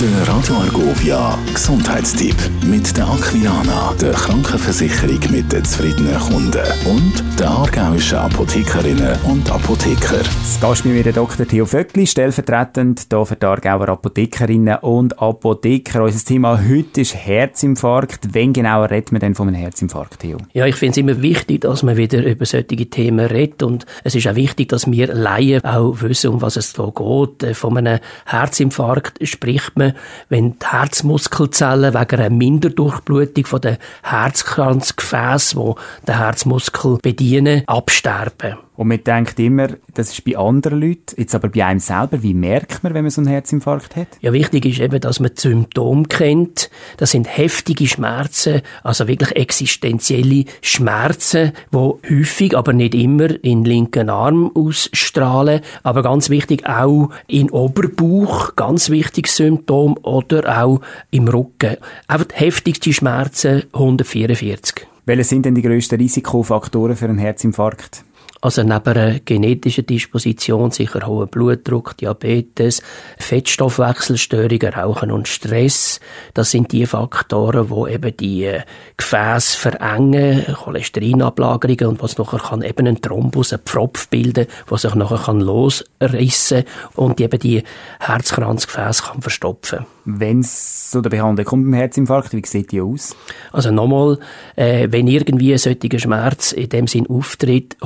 Der Radio Argovia Gesundheitstipp mit der Aquilana, der Krankenversicherung mit den zufriedenen Kunden und der aargauischen Apothekerinnen und Apotheker. Das Gast bei mir der Dr. Theo Vöckli, stellvertretend hier für die Aargauer Apothekerinnen und Apotheker. Unser Thema heute ist Herzinfarkt. Wenn genau redet man denn von einem Herzinfarkt, Theo? Ja, ich finde es immer wichtig, dass man wieder über solche Themen redet und es ist auch wichtig, dass wir Laien auch wissen, um was es da geht. Von einem Herzinfarkt spricht man wenn die Herzmuskelzellen wegen einer Minderdurchblutung von den Herzkranzgefäßen, die den Herzmuskel bedienen, absterben. Und man denkt immer, das ist bei anderen Leuten, jetzt aber bei einem selber, wie merkt man, wenn man so einen Herzinfarkt hat? Ja, wichtig ist eben, dass man die Symptome kennt. Das sind heftige Schmerzen, also wirklich existenzielle Schmerzen, die häufig, aber nicht immer, in den linken Arm ausstrahlen. Aber ganz wichtig auch in Oberbauch, ganz wichtiges Symptom, oder auch im Rücken. Einfach heftigste Schmerzen, 144. Welche sind denn die grössten Risikofaktoren für einen Herzinfarkt? Also neben einer genetischen Disposition, sicher hoher Blutdruck, Diabetes, Fettstoffwechselstörungen, Rauchen und Stress, das sind die Faktoren, wo eben die äh, Gefäße verengen, Cholesterinablagerungen und was nachher kann eben ein Thrombus, ein Pfropf bilden, was sich nachher kann losrissen und eben die Herzkranzgefäße kann verstopfen. Wenn es zu der Behandlung kommt beim Herzinfarkt, wie sieht die aus? Also nochmal, äh, wenn irgendwie ein solcher Schmerz in dem Sinn auftritt,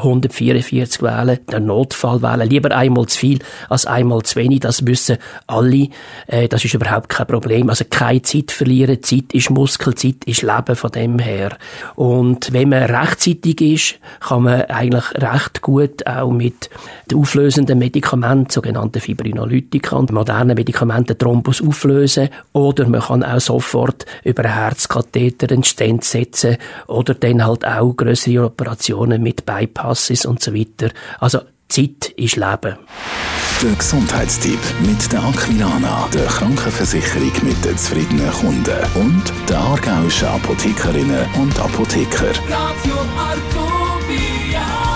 144 wählen, der Notfall wählen, lieber einmal zu viel als einmal zu wenig, das wissen alle, äh, das ist überhaupt kein Problem. Also keine Zeit verlieren, Zeit ist Muskel, Zeit ist Leben von dem her. Und wenn man rechtzeitig ist, kann man eigentlich recht gut auch mit den auflösenden Medikamenten, sogenannten Fibrinolytika und modernen Medikamenten Thrombus auflösen lösen oder man kann auch sofort über einen Herzkatheter einen Stent setzen oder dann halt auch größere Operationen mit Bypasses und so weiter. Also Zeit ist Leben. Der Gesundheitstipp mit der Aquilana, der Krankenversicherung mit den zufriedenen Kunden und der aargauischen Apothekerinnen und Apotheker. Radio Argovia.